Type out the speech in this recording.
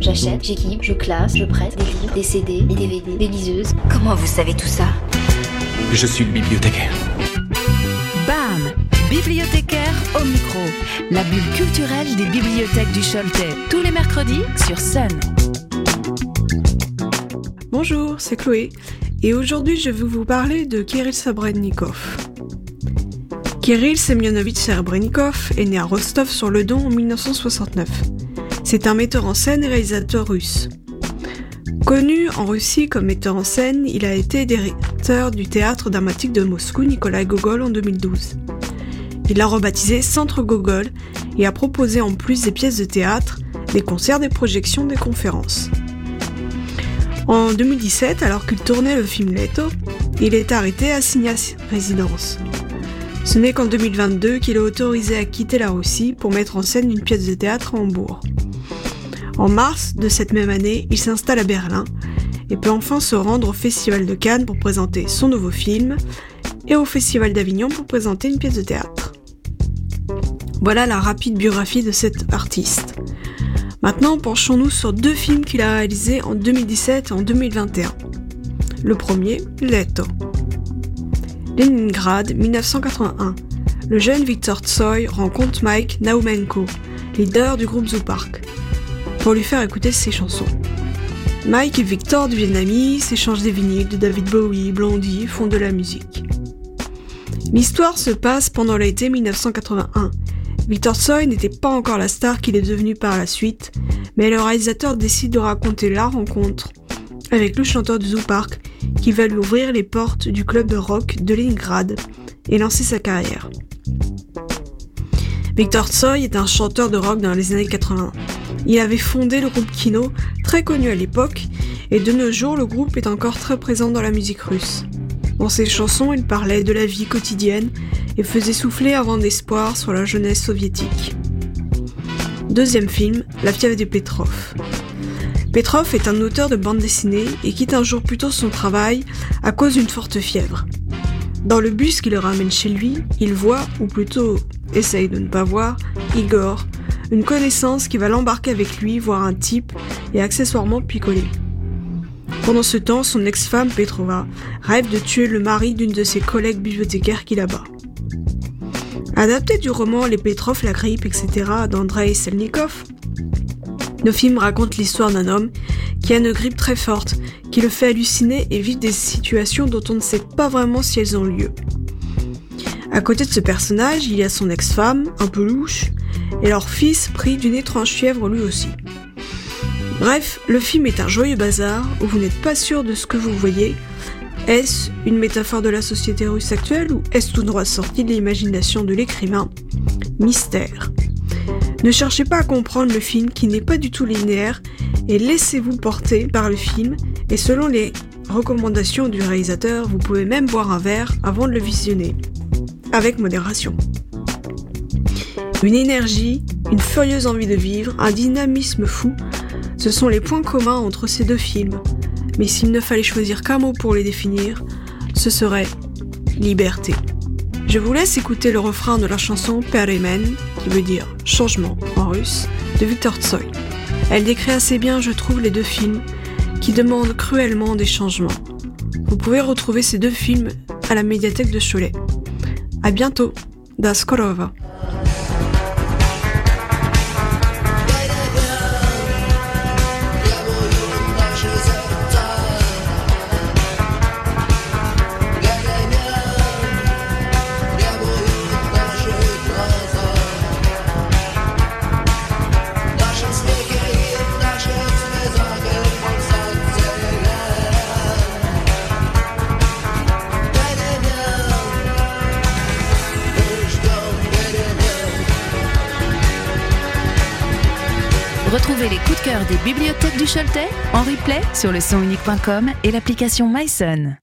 J'achète, j'équipe, je classe, je prête des livres, des CD, des DVD, des liseuses. Comment vous savez tout ça? Je suis le bibliothécaire. BAM Bibliothécaire au micro. La bulle culturelle des bibliothèques du Choletais. Tous les mercredis sur Sun. Bonjour, c'est Chloé. Et aujourd'hui, je vais vous parler de Kirill Sabrennikov. Kirill Semyonovitch Serebrennikov est né à Rostov-sur-le-Don en 1969. C'est un metteur en scène et réalisateur russe. Connu en Russie comme metteur en scène, il a été directeur du théâtre dramatique de Moscou Nikolai Gogol en 2012. Il l'a rebaptisé Centre Gogol et a proposé en plus des pièces de théâtre, des concerts, des projections, des conférences. En 2017, alors qu'il tournait le film Leto, il est arrêté à signer résidence. Ce n'est qu'en 2022 qu'il est autorisé à quitter la Russie pour mettre en scène une pièce de théâtre à Hambourg. En mars de cette même année, il s'installe à Berlin et peut enfin se rendre au Festival de Cannes pour présenter son nouveau film et au Festival d'Avignon pour présenter une pièce de théâtre. Voilà la rapide biographie de cet artiste. Maintenant, penchons-nous sur deux films qu'il a réalisés en 2017 et en 2021. Le premier, Leto. Leningrad, 1981. Le jeune Victor Tsoy rencontre Mike Naumenko, leader du groupe Zoo Park pour lui faire écouter ses chansons. Mike et Victor deviennent amis, s'échangent des vinyles de David Bowie, Blondie, font de la musique. L'histoire se passe pendant l'été 1981. Victor Tsoi n'était pas encore la star qu'il est devenu par la suite, mais le réalisateur décide de raconter la rencontre avec le chanteur de Zoo Park qui va lui ouvrir les portes du club de rock de Leningrad et lancer sa carrière. Victor Tsoi est un chanteur de rock dans les années 80. Il avait fondé le groupe Kino, très connu à l'époque, et de nos jours le groupe est encore très présent dans la musique russe. Dans ses chansons, il parlait de la vie quotidienne et faisait souffler un vent d'espoir sur la jeunesse soviétique. Deuxième film, La fièvre des Petrov. Petrov est un auteur de bande dessinée et quitte un jour plus tôt son travail à cause d'une forte fièvre. Dans le bus qui le ramène chez lui, il voit, ou plutôt essaye de ne pas voir, Igor, une connaissance qui va l'embarquer avec lui voir un type et accessoirement picoler. Pendant ce temps, son ex-femme Petrova rêve de tuer le mari d'une de ses collègues bibliothécaires qui là-bas. Adapté du roman Les Petrov, la grippe, etc. d'Andrei Selnikov, le film raconte l'histoire d'un homme qui a une grippe très forte, qui le fait halluciner et vivre des situations dont on ne sait pas vraiment si elles ont lieu. À côté de ce personnage, il y a son ex-femme, un peu louche, et leur fils pris d'une étrange fièvre lui aussi. Bref, le film est un joyeux bazar où vous n'êtes pas sûr de ce que vous voyez. Est-ce une métaphore de la société russe actuelle ou est-ce tout droit sorti de l'imagination de l'écrivain Mystère? Ne cherchez pas à comprendre le film qui n'est pas du tout linéaire et laissez-vous porter par le film et selon les recommandations du réalisateur, vous pouvez même boire un verre avant de le visionner. Avec modération. Une énergie, une furieuse envie de vivre, un dynamisme fou, ce sont les points communs entre ces deux films. Mais s'il ne fallait choisir qu'un mot pour les définir, ce serait liberté. Je vous laisse écouter le refrain de la chanson Peremen, qui veut dire changement en russe, de Victor Tsoi. Elle décrit assez bien, je trouve, les deux films qui demandent cruellement des changements. Vous pouvez retrouver ces deux films à la médiathèque de Cholet. À bientôt, Das Retrouvez les coups de cœur des bibliothèques du Choletais en replay sur le sonunique.com et l'application MySun.